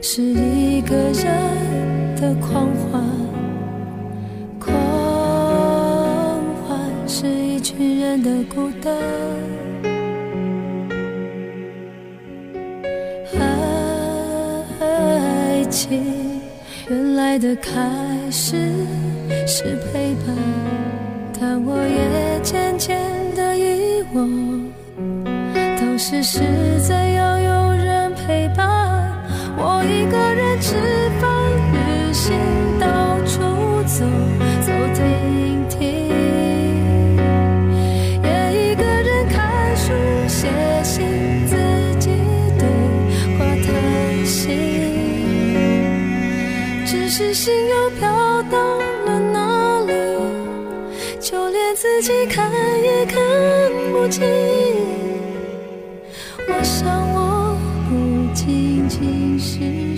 是一个人的狂欢，狂欢是一群人的孤单。爱情原来的开始是陪伴，但我也渐渐的遗忘。当时是在自己看也看不清。我想，我不仅仅是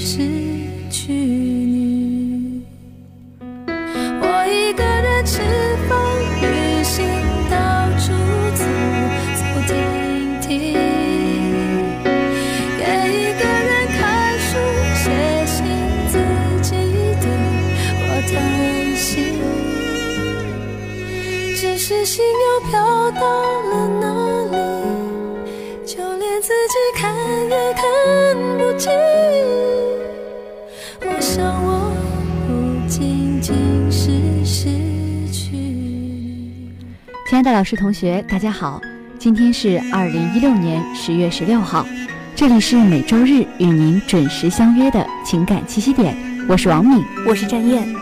心又飘到了哪里？就连自己看也看不清。我想，我不仅仅是失去。亲爱的老师、同学，大家好，今天是二零一六年十月十六号，这里是每周日与您准时相约的情感栖息点，我是王敏。我是战燕。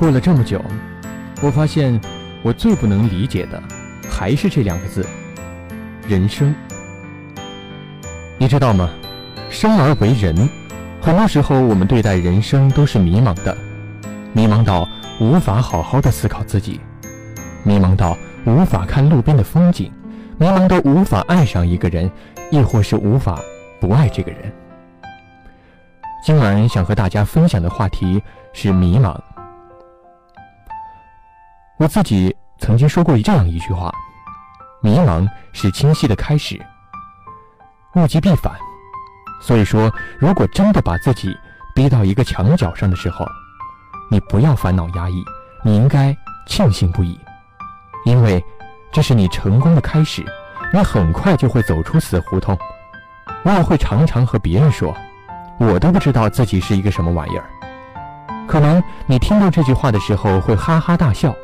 过了这么久，我发现我最不能理解的还是这两个字——人生。你知道吗？生而为人，很多时候我们对待人生都是迷茫的，迷茫到无法好好的思考自己，迷茫到无法看路边的风景，迷茫到无法爱上一个人，亦或是无法不爱这个人。今晚想和大家分享的话题是迷茫。我自己曾经说过这样一句话：“迷茫是清晰的开始，物极必反。”所以说，如果真的把自己逼到一个墙角上的时候，你不要烦恼压抑，你应该庆幸不已，因为这是你成功的开始，你很快就会走出死胡同。我也会常常和别人说，我都不知道自己是一个什么玩意儿。可能你听到这句话的时候会哈哈大笑。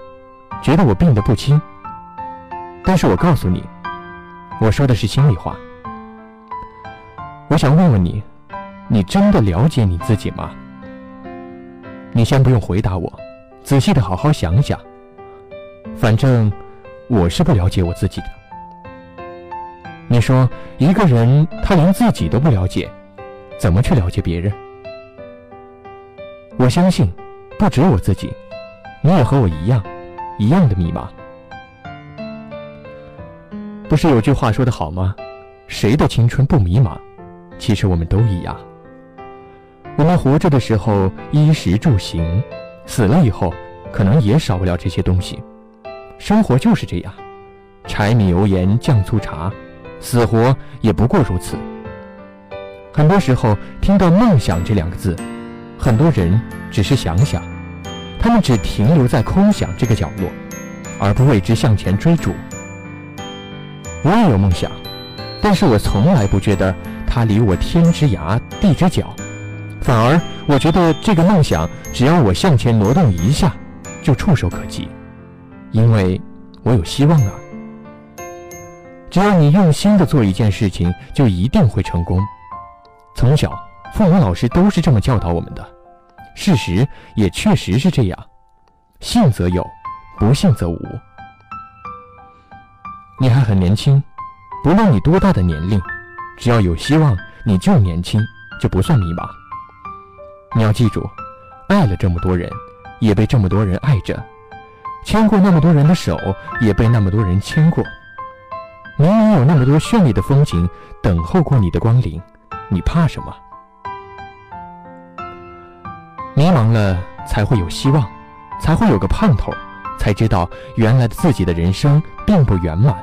觉得我病得不轻，但是我告诉你，我说的是心里话。我想问问你，你真的了解你自己吗？你先不用回答我，仔细的好好想想。反正我是不了解我自己的。你说一个人他连自己都不了解，怎么去了解别人？我相信，不止我自己，你也和我一样。一样的密码，不是有句话说得好吗？谁的青春不迷茫？其实我们都一样。我们活着的时候衣食住行，死了以后可能也少不了这些东西。生活就是这样，柴米油盐酱醋茶，死活也不过如此。很多时候听到“梦想”这两个字，很多人只是想想，他们只停留在空想这个角落，而不为之向前追逐。我也有梦想，但是我从来不觉得它离我天之涯地之角，反而我觉得这个梦想，只要我向前挪动一下，就触手可及，因为我有希望啊。只要你用心的做一件事情，就一定会成功。从小，父母、老师都是这么教导我们的，事实也确实是这样。信则有，不信则无。你还很年轻，不论你多大的年龄，只要有希望，你就年轻，就不算迷茫。你要记住，爱了这么多人，也被这么多人爱着；牵过那么多人的手，也被那么多人牵过。明明有那么多绚丽的风景等候过你的光临，你怕什么？忙了才会有希望，才会有个盼头，才知道原来自己的人生并不圆满，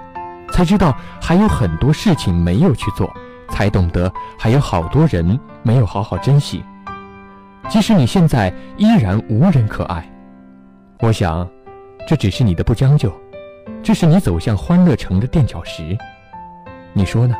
才知道还有很多事情没有去做，才懂得还有好多人没有好好珍惜。即使你现在依然无人可爱，我想，这只是你的不将就。这是你走向欢乐城的垫脚石，你说呢？